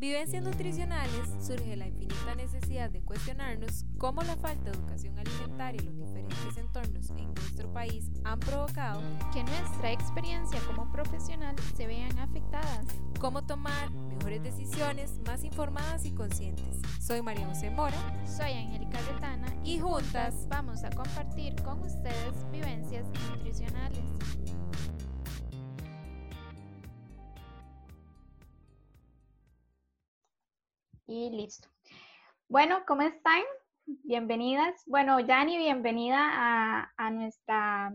Vivencias nutricionales surge la infinita necesidad de cuestionarnos cómo la falta de educación alimentaria y los diferentes entornos en nuestro país han provocado que nuestra experiencia como profesional se vean afectadas. Cómo tomar mejores decisiones más informadas y conscientes. Soy María José Mora. Soy Angélica Retana. Y juntas vamos a compartir con ustedes vivencias nutricionales. Y listo. Bueno, ¿cómo están? Bienvenidas. Bueno, Yani, bienvenida a, nuestra,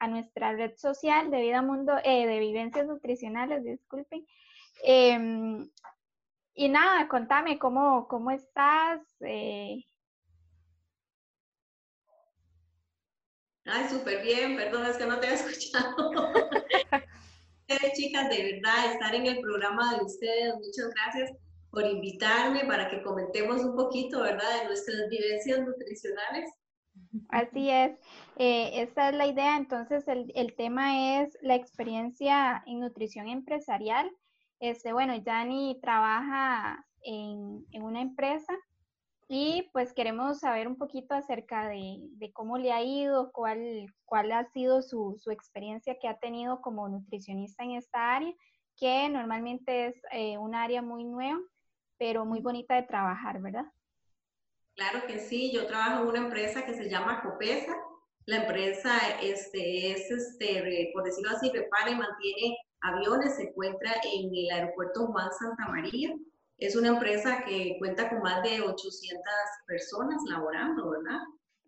a nuestra red social de Vida Mundo, eh, de Vivencias Nutricionales, disculpen. Em, y nada, contame cómo, cómo estás. Eh. Ay, súper bien, perdón, es que no te he escuchado. chicas, de verdad, estar en el programa de ustedes, muchas gracias por invitarme para que comentemos un poquito, ¿verdad?, de nuestras vivencias nutricionales. Así es, eh, esa es la idea. Entonces, el, el, tema es la experiencia en nutrición empresarial. Este, bueno, Yani trabaja en, en, una empresa y pues queremos saber un poquito acerca de, de cómo le ha ido, cuál, cuál ha sido su, su, experiencia que ha tenido como nutricionista en esta área, que normalmente es eh, un área muy nueva pero muy bonita de trabajar, ¿verdad? Claro que sí, yo trabajo en una empresa que se llama Copesa. La empresa este, es, este, por decirlo así, prepara y mantiene aviones, se encuentra en el aeropuerto Juan Santa María. Es una empresa que cuenta con más de 800 personas laborando, ¿verdad?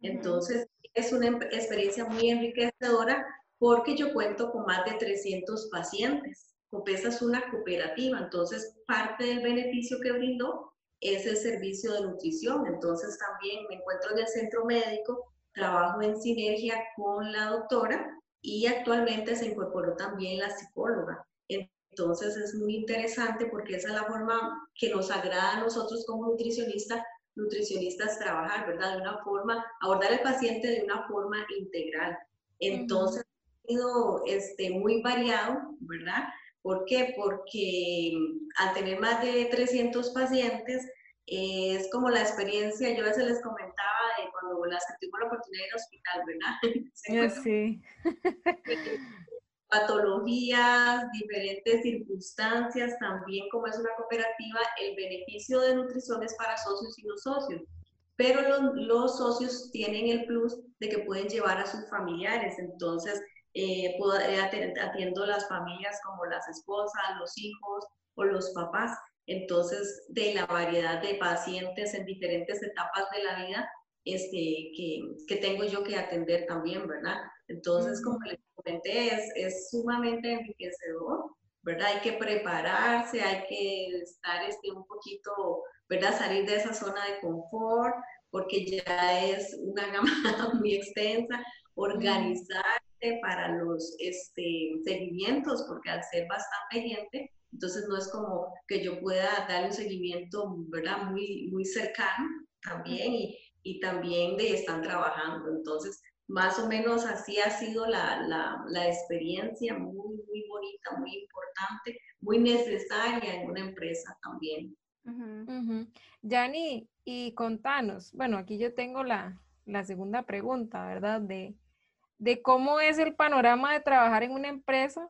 Entonces, es una experiencia muy enriquecedora porque yo cuento con más de 300 pacientes. Copesa es una cooperativa, entonces parte del beneficio que brindó es el servicio de nutrición. Entonces también me encuentro en el centro médico, trabajo en sinergia con la doctora y actualmente se incorporó también la psicóloga. Entonces es muy interesante porque esa es la forma que nos agrada a nosotros como nutricionistas, nutricionistas trabajar, ¿verdad? De una forma, abordar al paciente de una forma integral. Entonces, ha sido este, muy variado, ¿verdad? ¿Por qué? Porque mm, al tener más de 300 pacientes, es como la experiencia, yo a veces les comentaba de cuando las tuvimos la oportunidad de ir al hospital, ¿verdad? Sí. Patologías, diferentes circunstancias, también como es una cooperativa, el beneficio de nutrición es para socios y no socios. Pero los, los socios tienen el plus de que pueden llevar a sus familiares, entonces eh, atiendo las familias como las esposas, los hijos o los papás. Entonces, de la variedad de pacientes en diferentes etapas de la vida este, que, que tengo yo que atender también, ¿verdad? Entonces, como les comenté, es, es sumamente enriquecedor, ¿verdad? Hay que prepararse, hay que estar este, un poquito, ¿verdad? Salir de esa zona de confort, porque ya es una gama muy extensa, organizar para los este, seguimientos, porque al ser bastante gente, entonces no es como que yo pueda dar un seguimiento, ¿verdad? Muy, muy cercano también y, y también de están trabajando. Entonces, más o menos así ha sido la, la, la, experiencia, muy, muy bonita, muy importante, muy necesaria en una empresa también. Yani, y contanos, bueno, aquí yo tengo la, la segunda pregunta, ¿verdad? De, de cómo es el panorama de trabajar en una empresa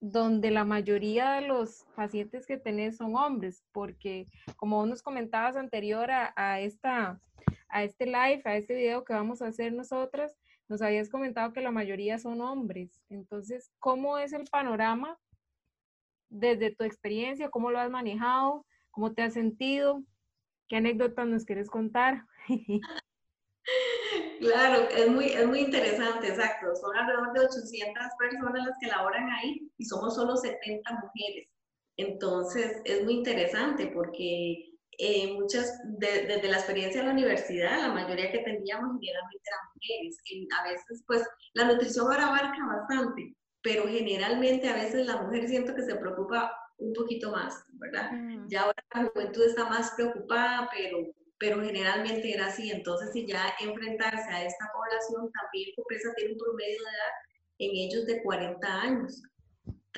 donde la mayoría de los pacientes que tenés son hombres, porque como nos comentabas anterior a, esta, a este live, a este video que vamos a hacer nosotras, nos habías comentado que la mayoría son hombres. Entonces, ¿cómo es el panorama desde tu experiencia? ¿Cómo lo has manejado? ¿Cómo te has sentido? ¿Qué anécdotas nos quieres contar? Claro, es muy, es muy interesante, exacto. Son alrededor de 800 personas las que laboran ahí y somos solo 70 mujeres. Entonces, es muy interesante porque eh, muchas, desde la experiencia de la universidad, la mayoría que teníamos generalmente eran mujeres. a veces, pues, la nutrición ahora abarca bastante, pero generalmente a veces la mujer siento que se preocupa un poquito más, ¿verdad? Mm. Ya ahora la juventud está más preocupada, pero pero generalmente era así. Entonces, si ya enfrentarse a esta población, también Copesa tiene un promedio de edad en ellos de 40 años.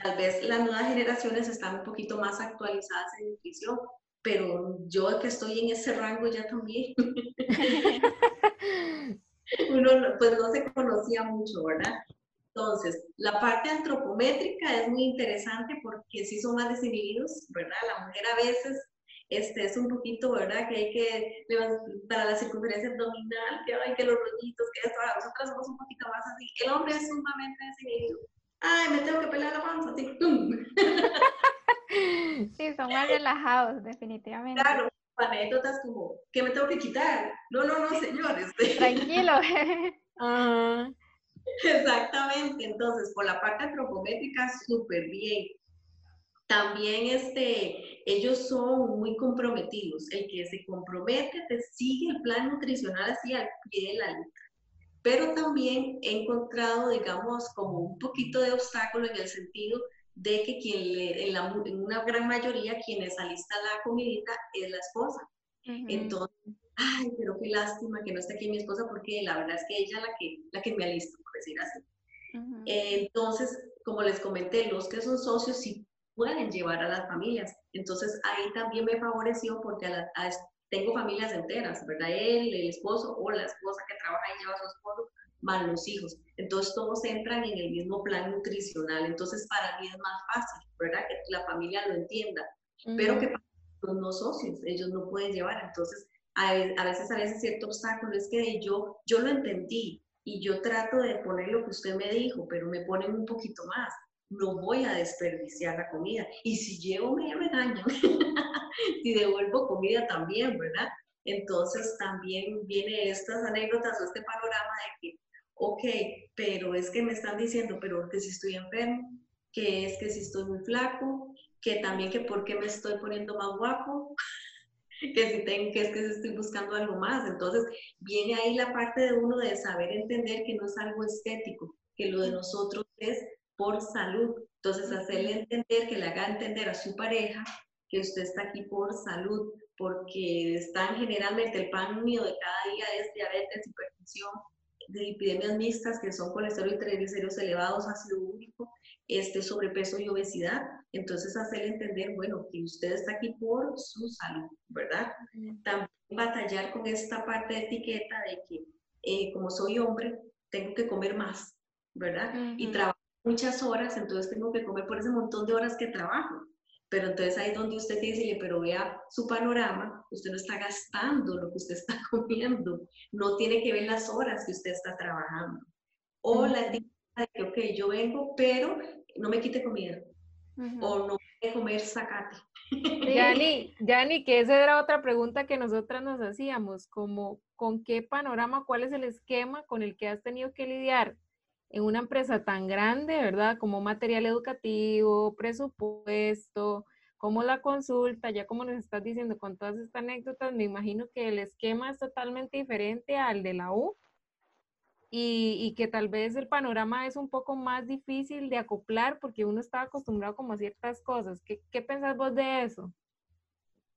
Tal vez las nuevas generaciones están un poquito más actualizadas en nutrición, pero yo que estoy en ese rango ya también. Uno pues no se conocía mucho, ¿verdad? Entonces, la parte antropométrica es muy interesante porque sí son más desinhibidos, ¿verdad? La mujer a veces este, es un poquito, ¿verdad? Que hay que, para la circunferencia abdominal, que hay que los rollitos, que esto, nosotras somos un poquito más así. El hombre es sumamente desinhibido. Ay, me tengo que pelar la panza, así, ¡tum! Sí, son más relajados, definitivamente. Claro, anécdotas como, ¿qué me tengo que quitar? No, no, no, señores. Tranquilo. Exactamente, entonces por la parte antropométrica, súper bien. También este, ellos son muy comprometidos. El que se compromete te sigue el plan nutricional así al pie de la letra. Pero también he encontrado, digamos, como un poquito de obstáculo en el sentido de que quien le, en, la, en una gran mayoría quienes alista la comidita es la esposa. Entonces, ay, pero qué lástima que no esté aquí mi esposa porque la verdad es que ella es la que, la que me alista, por decir así. entonces, como les comenté, los que son socios sí pueden llevar a las familias. Entonces, ahí también me favoreció porque tengo familias enteras, ¿verdad? Él, el esposo o la esposa que trabaja y lleva a su esposo, más los hijos. Entonces todos entran en el mismo plan nutricional. Entonces para mí es más fácil, ¿verdad? Que la familia lo entienda. Pero que para los no socios, ellos no pueden llevar. Entonces a, veces a veces cierto obstáculo es que yo, yo lo entendí y yo trato de poner lo que usted me dijo, pero me ponen un poquito más. No voy a desperdiciar la comida. Y si llevo, me regaño. si devuelvo comida también, ¿verdad? Entonces también viene estas anécdotas o este panorama de que ok, pero es que me están diciendo, pero que si estoy enfermo, que es que si estoy muy flaco, que también que por qué me estoy poniendo más guapo, que si tengo, que es que estoy buscando algo más. Entonces viene ahí la parte de uno de saber entender que no es algo estético, que lo de nosotros es por salud. Entonces hacerle entender, que le haga entender a su pareja que usted está aquí por salud, porque están generalmente el pan mío de cada día es diabetes, hipertensión, de epidemias mixtas, que son colesterol y triglicéridos elevados, ácido úrico, este, sobrepeso y obesidad. Entonces, hacerle entender, bueno, que usted está aquí por su salud, ¿verdad? También batallar con esta parte de etiqueta de que, eh, como soy hombre, tengo que comer más, ¿verdad? Y trabajo muchas horas, entonces tengo que comer por ese montón de horas que trabajo. Pero entonces ahí es donde usted dice, pero vea su panorama, usted no está gastando lo que usted está comiendo, no tiene que ver las horas que usted está trabajando. O la etiqueta de que, ok, yo vengo, pero no me quite comida. O no voy comer sacate. Yani, Yani, que esa era otra pregunta que nosotras nos hacíamos, como con qué panorama, cuál es el esquema con el que has tenido que lidiar en una empresa tan grande, ¿verdad? Como material educativo, presupuesto, como la consulta, ya como nos estás diciendo con todas estas anécdotas, me imagino que el esquema es totalmente diferente al de la U y, que tal vez el panorama es un poco más difícil de acoplar porque uno está acostumbrado como a ciertas cosas. ¿Qué, qué pensás vos de eso?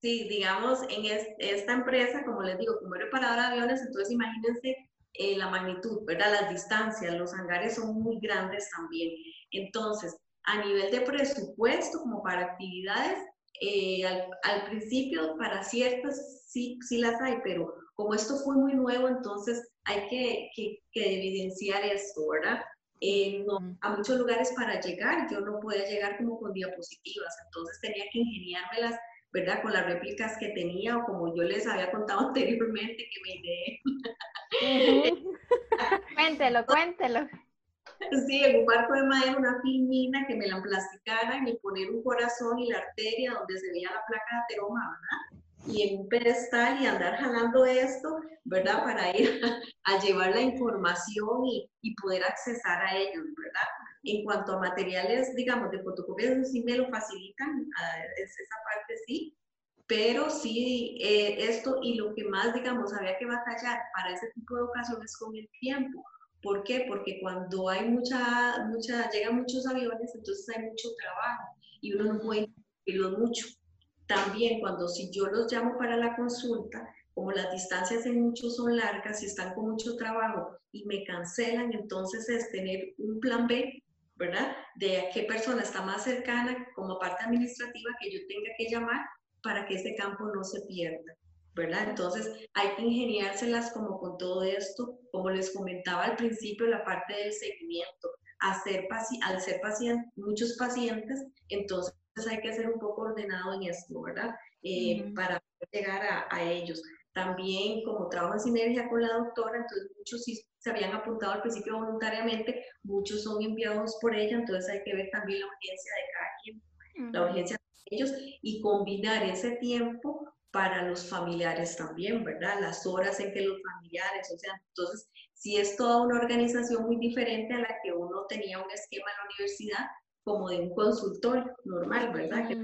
Sí, digamos, en esta empresa, como les digo, como reparadora de aviones, entonces imagínense eh, la magnitud, ¿verdad? Las distancias, los hangares son muy grandes también. Entonces, a nivel de presupuesto, como para actividades, eh, al, principio para ciertas sí, sí las hay, pero como esto fue muy nuevo, entonces hay que, que, evidenciar esto, ¿verdad? Eh, a muchos lugares para llegar, yo no podía llegar como con diapositivas, entonces tenía que ingeniármelas ¿verdad? Con las réplicas que tenía o como yo les había contado anteriormente que me ideé. cuéntelo, cuéntelo. Sí, en un barco de madera, una filmina que me la plasticaran y poner un corazón y la arteria donde se veía la placa de ateroma, ¿verdad? Y en un pedestal y andar jalando esto, ¿verdad? Para ir a, llevar la información y, y, poder accesar a ellos, ¿verdad? En cuanto a materiales, digamos, de fotocopias, sí me lo facilitan, esa parte sí, pero sí eh, esto y lo que más, digamos, había que batallar para ese tipo de ocasiones con el tiempo. ¿Por qué? Porque cuando hay mucha, mucha, llegan muchos aviones, entonces hay mucho trabajo y uno no puede irlos mucho. También cuando si yo los llamo para la consulta, como las distancias en muchos son largas y están con mucho trabajo y me cancelan, entonces es tener un plan B ¿verdad? De qué persona está más cercana como parte administrativa que yo tenga que llamar para que ese campo no se pierda. ¿verdad? Entonces hay que ingeniárselas como con todo esto, como les comentaba al principio, la parte del seguimiento. Hacer al ser paciente, muchos pacientes, entonces hay que ser un poco ordenado en esto, ¿verdad? Eh, para llegar a, a, ellos. También como trabajo en sinergia con la doctora, entonces muchos se habían apuntado al principio voluntariamente, muchos son enviados por ella, entonces hay que ver también la urgencia de cada quien, la urgencia de ellos y combinar ese tiempo para los familiares también, ¿verdad? Las horas en que los familiares, o sea, entonces, si es toda una organización muy diferente a la que uno tenía un esquema en la universidad, como de un consultor normal, ¿verdad? Que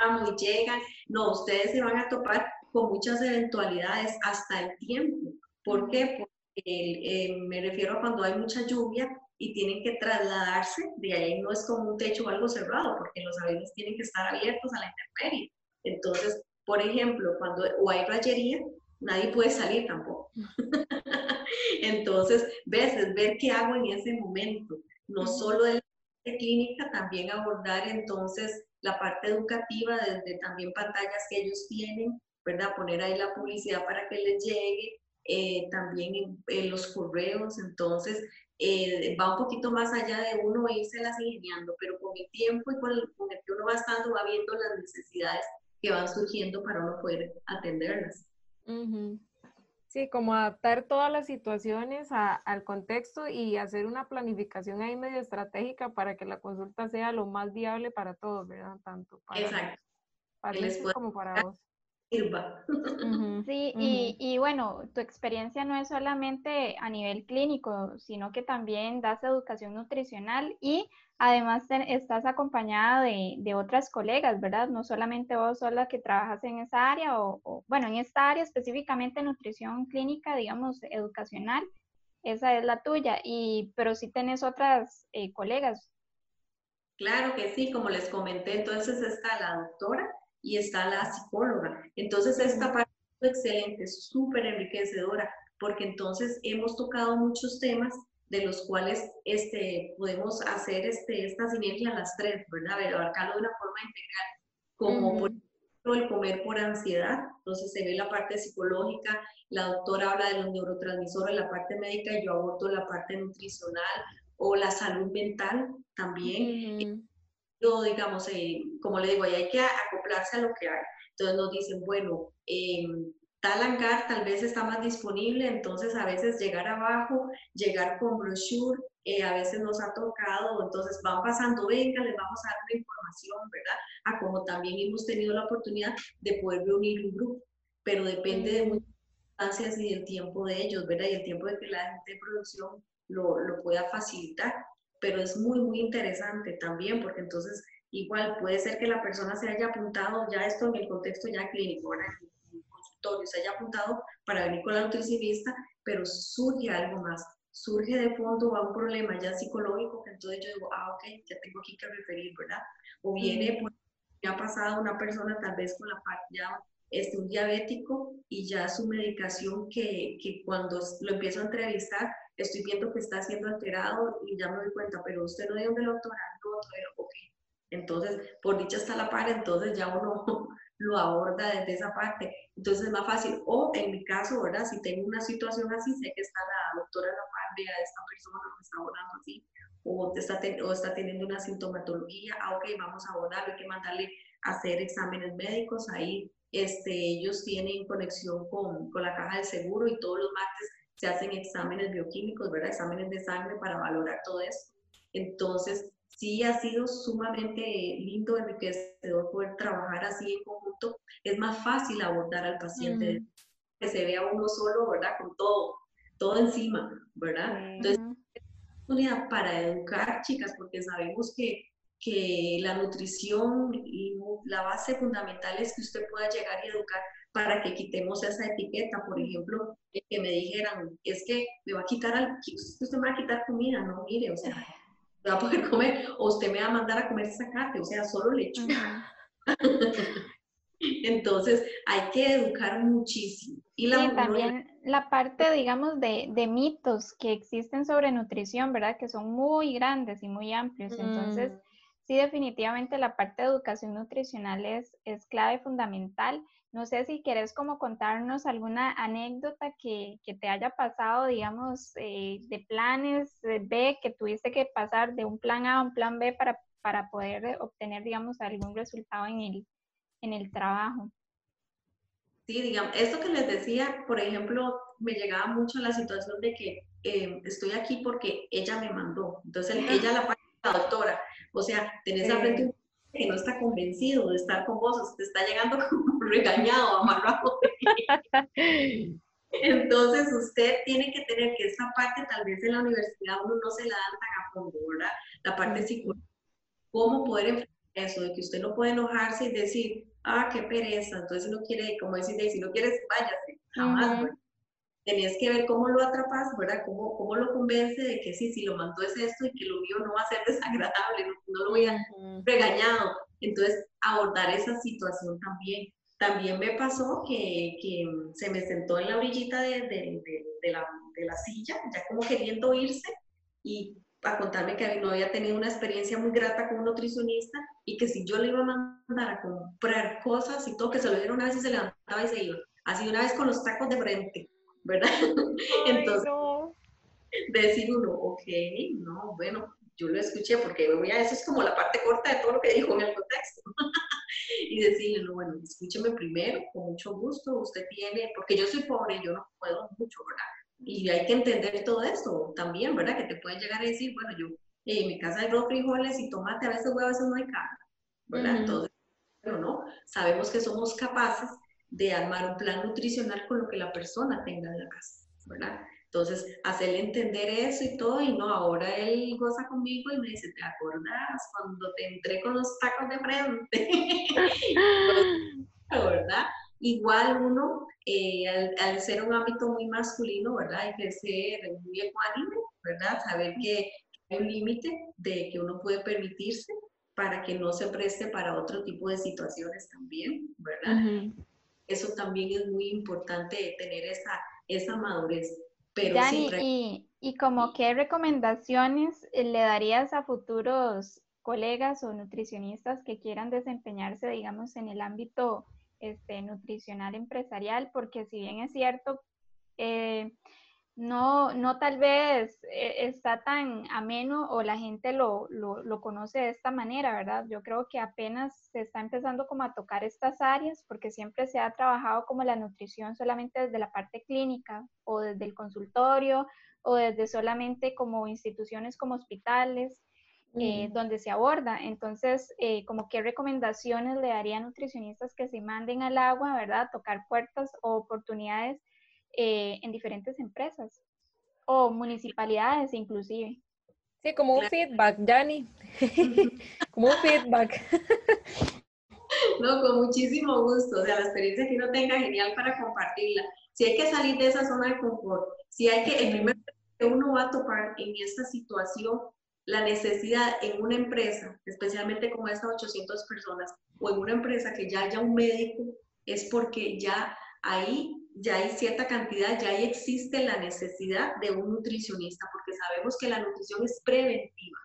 vamos y llegan, no, ustedes se van a topar con muchas eventualidades hasta el tiempo. ¿Por qué? Eh, me refiero a cuando hay mucha lluvia y tienen que trasladarse, de ahí no es como un techo o algo cerrado, porque los aviones tienen que estar abiertos a la intemperie. Entonces, por ejemplo, cuando o hay rayería, nadie puede salir tampoco. Entonces, ves, es ver qué hago en ese momento, no solo de la clínica, también abordar entonces la parte educativa desde también pantallas que ellos tienen, ¿verdad? Poner ahí la publicidad para que les llegue, eh, también en, los correos, entonces eh, va un poquito más allá de uno irse las ingeniando, pero con el tiempo y con el, con el que uno va estando, va viendo las necesidades que van surgiendo para uno poder atenderlas. Sí, como adaptar todas las situaciones al contexto y hacer una planificación ahí medio estratégica para que la consulta sea lo más viable para todos, ¿verdad? Tanto para, Exacto. para como para vos. Sí, y, y, bueno, tu experiencia no es solamente a nivel clínico, sino que también das educación nutricional y además estás acompañada de, de, otras colegas, ¿verdad? No solamente vos sola que trabajas en esa área o, bueno, en esta área específicamente nutrición clínica, digamos, educacional, esa es la tuya, y, pero sí tenés otras eh, colegas. Claro que sí, como les comenté, entonces está la doctora y está la psicóloga. Entonces esta parte es excelente, súper enriquecedora, porque entonces hemos tocado muchos temas de los cuales este, podemos hacer este, esta sinergia las tres, ¿verdad? Pero abarcarlo de una forma integral, como por ejemplo el comer por ansiedad, entonces se ve la parte psicológica, la doctora habla de los neurotransmisores, la parte médica, yo abordo la parte nutricional o la salud mental también. Yo, digamos, eh, como le digo, ahí hay que acoplarse a lo que hay. Entonces nos dicen, bueno, eh, tal hangar tal vez está más disponible, entonces a veces llegar abajo, llegar con brochure, eh, a veces nos ha tocado, entonces van pasando, venga, les vamos a dar una información, ¿verdad? A como también hemos tenido la oportunidad de poder reunir un grupo, pero depende de muchas circunstancias y del tiempo de ellos, ¿verdad? Y el tiempo de que la gente de producción lo, lo pueda facilitar, pero es muy, muy interesante también, porque entonces igual puede ser que la persona se haya apuntado ya esto en el contexto ya clínico, ¿verdad? se haya apuntado para venir con la nutricionista, pero surge algo más, surge de fondo a un problema ya psicológico, que entonces yo digo, ah, ok, ya tengo aquí que referir, ¿verdad? O viene, pues, me ha pasado una persona tal vez con la parte ya, este, un diabético y ya su medicación que, que cuando lo empiezo a entrevistar, estoy viendo que está siendo alterado y ya me doy cuenta, pero usted no dio un doctorado, no, ok. Entonces, por dicha está la par, entonces ya uno lo aborda desde esa parte. Entonces es más fácil. O en mi caso, ¿verdad? Si tengo una situación así, sé que está la doctora la vea de esta persona que está abordando así, o está, o está teniendo una sintomatología, ah, ok, vamos a abordarlo, hay que mandarle a hacer exámenes médicos, ahí este, ellos tienen conexión con, con la caja del seguro y todos los martes se hacen exámenes bioquímicos, ¿verdad? Exámenes de sangre para valorar todo eso. Entonces, sí ha sido sumamente lindo, enriquecedor poder trabajar así en conjunto. Es más fácil abordar al paciente, que se vea uno solo, ¿verdad? Con todo, todo encima, ¿verdad? Entonces, es oportunidad para educar, chicas, porque sabemos que, que la nutrición y la base fundamental es que usted pueda llegar y educar para que quitemos esa etiqueta, por ejemplo, que me dijeran, es que me va a quitar, usted me va a quitar comida, no, mire, o sea, va a poder comer, o usted me va a mandar a comer zacate, o sea, solo leche. Entonces, hay que educar muchísimo. Y también la parte, digamos, de, de, mitos que existen sobre nutrición, ¿verdad? Que son muy grandes y muy amplios. Entonces, mm. sí, definitivamente la parte de educación nutricional es, es clave, fundamental. No sé si quieres como contarnos alguna anécdota que, que te haya pasado, digamos, eh, de planes B, que tuviste que pasar de un plan A a un plan B para, para poder obtener, digamos, algún resultado en el, en el trabajo. Sí, digamos, esto que les decía, por ejemplo, me llegaba mucho la situación de que eh, estoy aquí porque ella me mandó. Entonces, ella la, la doctora. O sea, tenés a frente un que no está convencido de estar con vos, te está llegando como regañado, amarrado. Entonces, usted tiene que tener que esta parte, tal vez en la universidad uno no se la dan tan a fondo, ¿verdad? La parte psicológica, cómo poder enfrentar eso, de que usted no puede enojarse y decir, ah, qué pereza, entonces no quiere, como decir, si no quieres, váyase, jamás, Tenés que ver cómo lo atrapas, ¿verdad? Cómo, cómo lo convence de que sí, si lo mandó es esto y que lo mío no va a ser desagradable, no, lo voy a regañado. Entonces, abordar esa situación también. También me pasó que, que se me sentó en la orillita de, de, de, la, de la silla, ya como queriendo irse, y a contarme que no había tenido una experiencia muy grata con un nutricionista y que si yo le iba a mandar a comprar cosas y todo, que se lo dieron una vez y se levantaba y se iba. Así una vez con los tacos de frente, ¿verdad? Entonces, decir uno, ok, no, bueno, yo lo escuché porque ya eso es como la parte corta de todo lo que dijo en el contexto. y decirle, no, bueno, escúcheme primero, con mucho gusto, usted tiene, porque yo soy pobre, y yo no puedo mucho, ¿verdad? Y hay que entender todo esto también, ¿verdad? Que te pueden llegar a decir, bueno, yo en mi casa hay arroz, frijoles y tomate, a veces huevo, a veces no hay carne, ¿verdad? Entonces, pero no, sabemos que somos capaces de armar un plan nutricional con lo que la persona tenga en la casa, ¿verdad? Entonces, hacerle entender eso y todo, y no, ahora él goza conmigo y me dice, ¿te acordás cuando te entré con los tacos de frente? ¿Verdad? Igual uno, eh, al, ser un ámbito muy masculino, ¿verdad? Hay que ser muy ecuánime, ¿verdad? Saber que hay un límite de que uno puede permitirse para que no se preste para otro tipo de situaciones también, ¿verdad? Eso también es muy importante tener esa, esa madurez. Pero y, y como qué recomendaciones le darías a futuros colegas o nutricionistas que quieran desempeñarse, digamos, en el ámbito este, nutricional empresarial, porque si bien es cierto, eh, no, no tal vez eh, está tan ameno o la gente lo, lo, conoce de esta manera, ¿verdad? Yo creo que apenas se está empezando como a tocar estas áreas porque siempre se ha trabajado como la nutrición solamente desde la parte clínica o desde el consultorio o desde solamente como instituciones como hospitales eh, donde se aborda. Entonces, eh, como qué recomendaciones le daría a nutricionistas que se manden al agua, ¿verdad? Tocar puertas o oportunidades eh, en diferentes empresas o municipalidades inclusive. Sí, como un feedback, Jani. como un feedback. no, con muchísimo gusto. O sea, la experiencia que uno tenga, genial para compartirla. Si hay que salir de esa zona de confort, si hay que, el primer que uno va a topar en esta situación la necesidad en una empresa, especialmente como estas 800 personas, o en una empresa que ya haya un médico, es porque ya ahí ya hay cierta cantidad, ya ahí existe la necesidad de un nutricionista, porque sabemos que la nutrición es preventiva.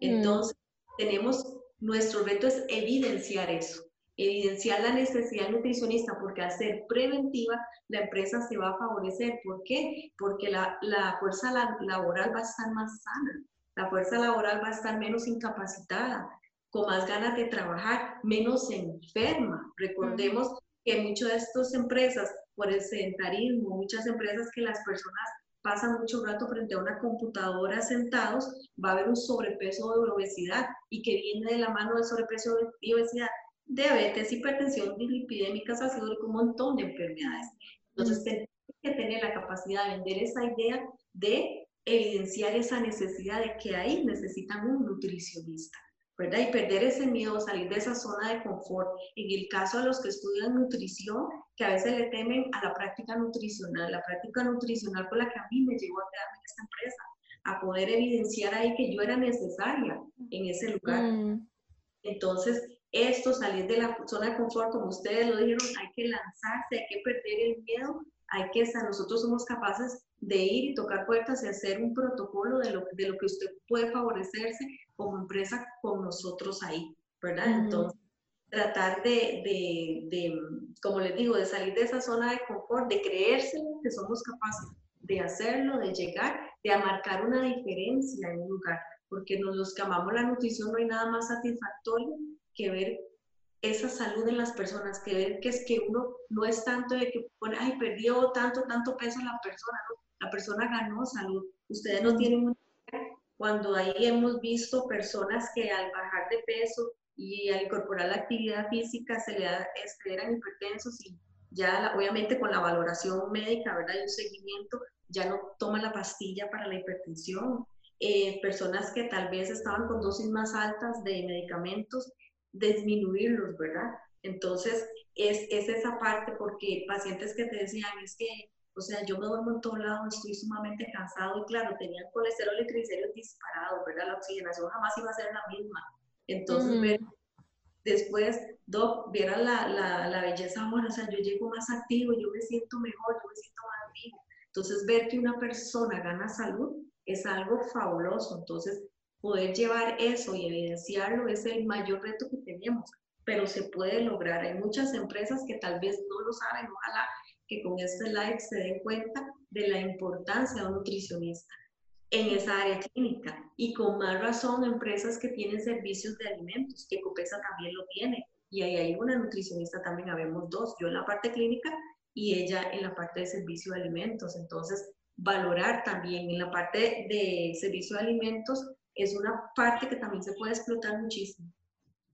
Mm. Entonces, tenemos, nuestro reto es evidenciar eso, evidenciar la necesidad nutricionista, porque al ser preventiva, la empresa se va a favorecer. ¿Por qué? Porque la, la fuerza laboral va a estar más sana la fuerza laboral va a estar menos incapacitada, con más ganas de trabajar, menos enferma. Recordemos que muchas de estas empresas, por el sedentarismo, muchas empresas que las personas pasan mucho rato frente a una computadora sentados, va a haber un sobrepeso de obesidad y que viene de la mano del sobrepeso de obesidad, diabetes, hipertensión, dislipidémicas, ácido un montón de enfermedades. Entonces, tenemos que tener la capacidad de vender esa idea de evidenciar esa necesidad de que ahí necesitan un nutricionista, ¿verdad? Y perder ese miedo, salir de esa zona de confort. En el caso de los que estudian nutrición, que a veces le temen a la práctica nutricional, la práctica nutricional con la que a mí me llevó a quedarme en esta empresa, a poder evidenciar ahí que yo era necesaria en ese lugar. Mm. Entonces, esto, salir de la zona de confort, como ustedes lo dijeron, hay que lanzarse, hay que perder el miedo, hay que estar, nosotros somos capaces de ir y tocar puertas y hacer un protocolo de lo, de lo que usted puede favorecerse como empresa con nosotros ahí, ¿verdad? Entonces, tratar de, de, de, como les digo, de salir de esa zona de confort, de creerse que somos capaces de hacerlo, de llegar, de marcar una diferencia en un lugar, porque nos, los que amamos la nutrición no hay nada más satisfactorio que ver esa salud en las personas, que ver que es que uno no es tanto de que pone, ay, perdió tanto, tanto peso la persona, la persona ganó salud. Ustedes no tienen un cuando ahí hemos visto personas que al bajar de peso y al incorporar la actividad física se le da, este, eran hipertensos y ya obviamente con la valoración médica, ¿verdad? Y un seguimiento, ya no toman la pastilla para la hipertensión. Eh, personas que tal vez estaban con dosis más altas de medicamentos, disminuirlos, ¿verdad? Entonces, es, es esa parte porque pacientes que te decían, es que, o sea, yo me duermo en todo lado, estoy sumamente cansado y claro, tenían colesterol y triglicéridos disparados, ¿verdad? La oxigenación jamás iba a ser la misma. Entonces, ver, después, Doc, vieran la, la, la, belleza ahora, o sea, yo llego más activo, yo me siento mejor, yo me siento más vivo. Entonces, ver que una persona gana salud es algo fabuloso. Entonces, poder llevar eso y evidenciarlo es el mayor reto que tenemos, pero se puede lograr. Hay muchas empresas que tal vez no lo saben, ojalá que con este live se den cuenta de la importancia de un nutricionista en esa área clínica y con más razón empresas que tienen servicios de alimentos, que Copesa también lo tiene y ahí hay una nutricionista también, habemos dos, yo en la parte clínica y ella en la parte de servicio de alimentos. Entonces, valorar también en la parte de servicio de alimentos es una parte que también se puede explotar muchísimo.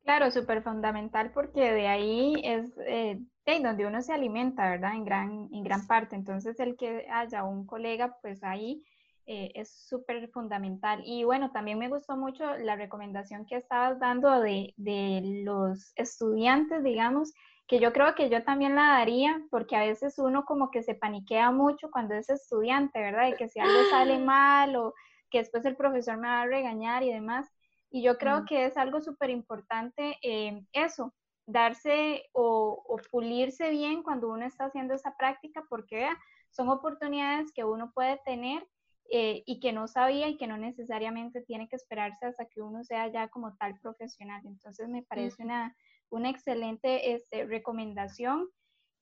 Claro, súper fundamental porque de ahí es eh, donde uno se alimenta, ¿verdad? En gran, en gran parte. Entonces, el que haya un colega, pues ahí eh, es súper fundamental. Y bueno, también me gustó mucho la recomendación que estabas dando de, de, los estudiantes, digamos, que yo creo que yo también la daría, porque a veces uno como que se paniquea mucho cuando es estudiante, ¿verdad? Y que si algo sale mal o que después el profesor me va a regañar y demás. Y yo creo que es algo súper importante eh, eso, darse o, o, pulirse bien cuando uno está haciendo esa práctica, porque vea, son oportunidades que uno puede tener eh, y que no sabía y que no necesariamente tiene que esperarse hasta que uno sea ya como tal profesional. Entonces me parece una, una excelente este, recomendación.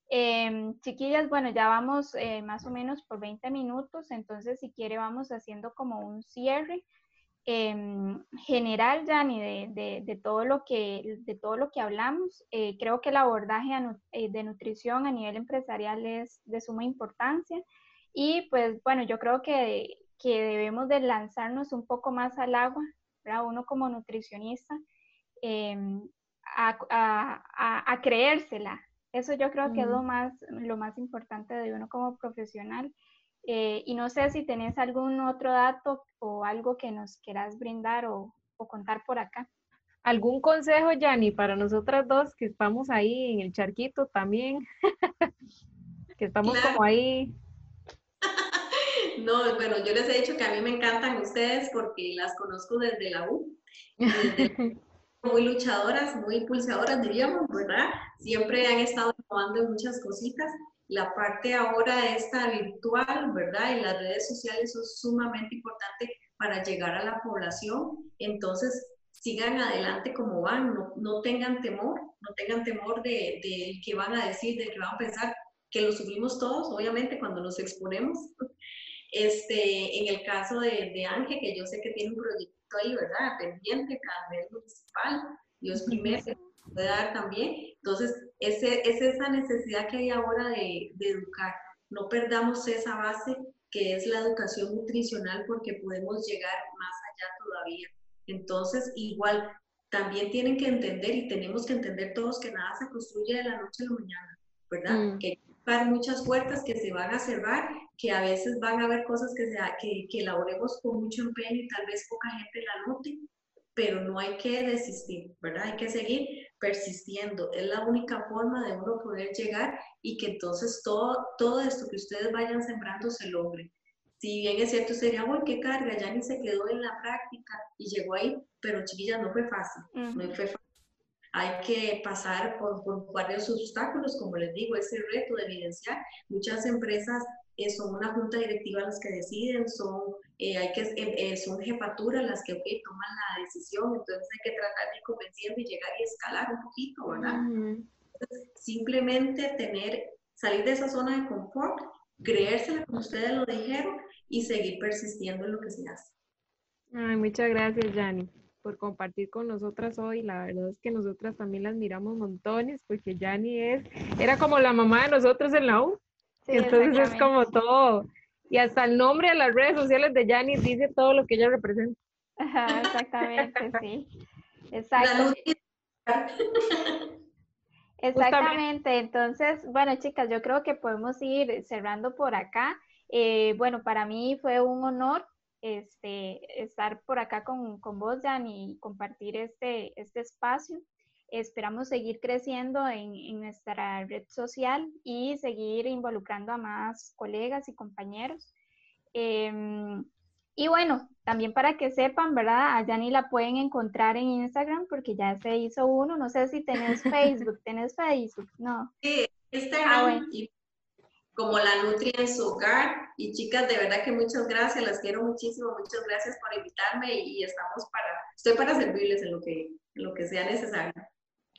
Em, chiquillas, bueno, ya vamos eh, más o menos por 20 minutos, entonces si quiere vamos haciendo como un cierre em, general, Jani, de, de, de, todo lo que, de todo lo que hablamos. Eh, creo que el abordaje de nutrición a nivel empresarial es de suma importancia. Y pues bueno, yo creo que, que debemos de lanzarnos un poco más al agua, ¿verdad? Uno como nutricionista, em, a, a, a, creérsela. Eso yo creo que es lo más, lo más importante de uno como profesional. Eh, y no sé si tenés algún otro dato o algo que nos quieras brindar o, o contar por acá. ¿Algún consejo, Yanni, para nosotras dos que estamos ahí en el charquito también? que estamos como ahí no, bueno, yo les he dicho que a mí me encantan ustedes porque las conozco desde la U. muy luchadoras, muy pulsadoras, diríamos, ¿verdad? Siempre han estado en muchas cositas. La parte ahora esta virtual, ¿verdad? Y las redes sociales son sumamente importantes para llegar a la población. Entonces, sigan adelante como van, no, no tengan temor, no tengan temor de, de que van a decir, de que van a pensar, que lo sufrimos todos, obviamente, cuando nos exponemos. Este, en el caso de, de Ángel, que yo sé que tiene un proyecto ahí, ¿verdad? Pendiente a nivel municipal, Dios primero, puede dar también. Entonces, ese, es esa necesidad que hay ahora de, de educar. No perdamos esa base que es la educación nutricional porque podemos llegar más allá todavía. Entonces, igual, también tienen que entender y tenemos que entender todos que nada se construye de la noche a la mañana, ¿verdad? Mm. Que hay muchas puertas que se van a cerrar que a veces van a haber cosas que, sea, que, que elaboremos con mucho empeño y tal vez poca gente la note, pero no hay que desistir, ¿verdad? Hay que seguir persistiendo. Es la única forma de uno poder llegar y que entonces todo, todo esto que ustedes vayan sembrando se logre. Si bien es cierto, sería, uy, qué carga, ya ni se quedó en la práctica y llegó ahí, pero chiquilla, no fue fácil, no fue fácil. Hay que pasar por, por varios obstáculos, como les digo, ese reto de evidenciar. Muchas empresas eh, son una junta directiva las que deciden, son, eh, hay que, eh, son jefaturas las que toman la decisión, entonces hay que tratar de ir convenciendo y llegar y escalar un poquito, ¿verdad? simplemente tener, salir de esa zona de confort, creérsela como ustedes lo dijeron y seguir persistiendo en lo que se hace. Ay, muchas gracias, Yanni, por compartir con nosotras hoy. La verdad es que nosotras también las miramos montones, porque Yanni es, era como la mamá de nosotros en la U. Entonces es como todo. Y hasta el nombre de las redes sociales de Yanni dice todo lo que ella representa. Ajá, exactamente, sí. Exacto. Exactamente. Entonces, bueno, chicas, yo creo que podemos ir cerrando por acá. Eh, bueno, para mí fue un honor este, estar por acá con, con vos, Jan, y compartir este, este espacio. Esperamos seguir creciendo en, nuestra red social y seguir involucrando a más colegas y compañeros. Em, y bueno, también para que sepan, ¿verdad? A Yanni la pueden encontrar en Instagram porque ya se hizo uno. No sé si tenés Facebook. ¿Tenés Facebook? No. Sí, Instagram ah, y como la Nutri en su hogar. Y chicas, de verdad que muchas gracias, las quiero muchísimo, muchas gracias por invitarme y, estamos para, estoy para servirles en lo que, en lo que sea necesario.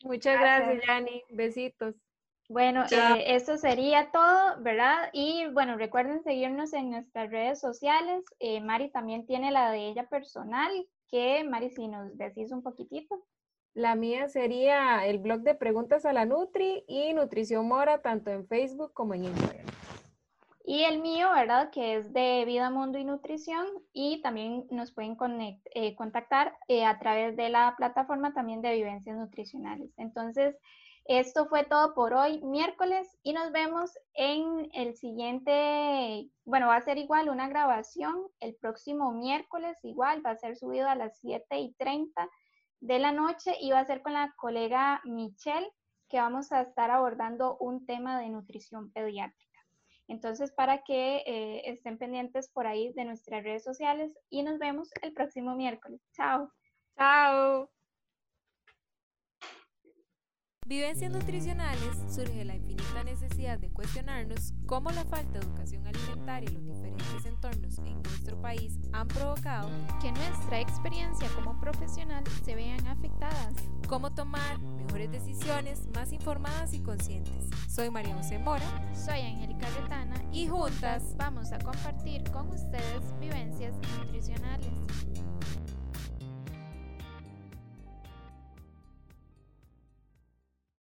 Muchas gracias, Yani. Besitos. Bueno, eh, eso sería todo, ¿verdad? Y bueno, recuerden seguirnos en nuestras redes sociales. Eh, Mari también tiene la de ella personal, que Mari, si nos decís un poquitito. La mía sería el blog de preguntas a la Nutri y Nutrición Mora, tanto en Facebook como en Instagram. Y el mío, ¿verdad? Que es de Vida, Mundo y Nutrición. Y también nos pueden eh, contactar eh, a través de la plataforma también de Vivencias Nutricionales. Entonces, esto fue todo por hoy, miércoles, y nos vemos en el siguiente, bueno, va a ser igual una grabación el próximo miércoles, igual, va a ser subido a las 7 y 30 de la noche y va a ser con la colega Michelle, que vamos a estar abordando un tema de nutrición pediátrica. Entonces, para que eh, estén pendientes por ahí de nuestras redes sociales y nos vemos el próximo miércoles. Chao. Chao. Vivencias nutricionales surge la infinita necesidad de cuestionarnos cómo la falta de educación alimentaria y los diferentes entornos en nuestro país han provocado que nuestra experiencia como profesional se vean afectadas. Cómo tomar mejores decisiones más informadas y conscientes. Soy María José Mora. Soy Angélica Retana. Y juntas vamos a compartir con ustedes vivencias nutricionales.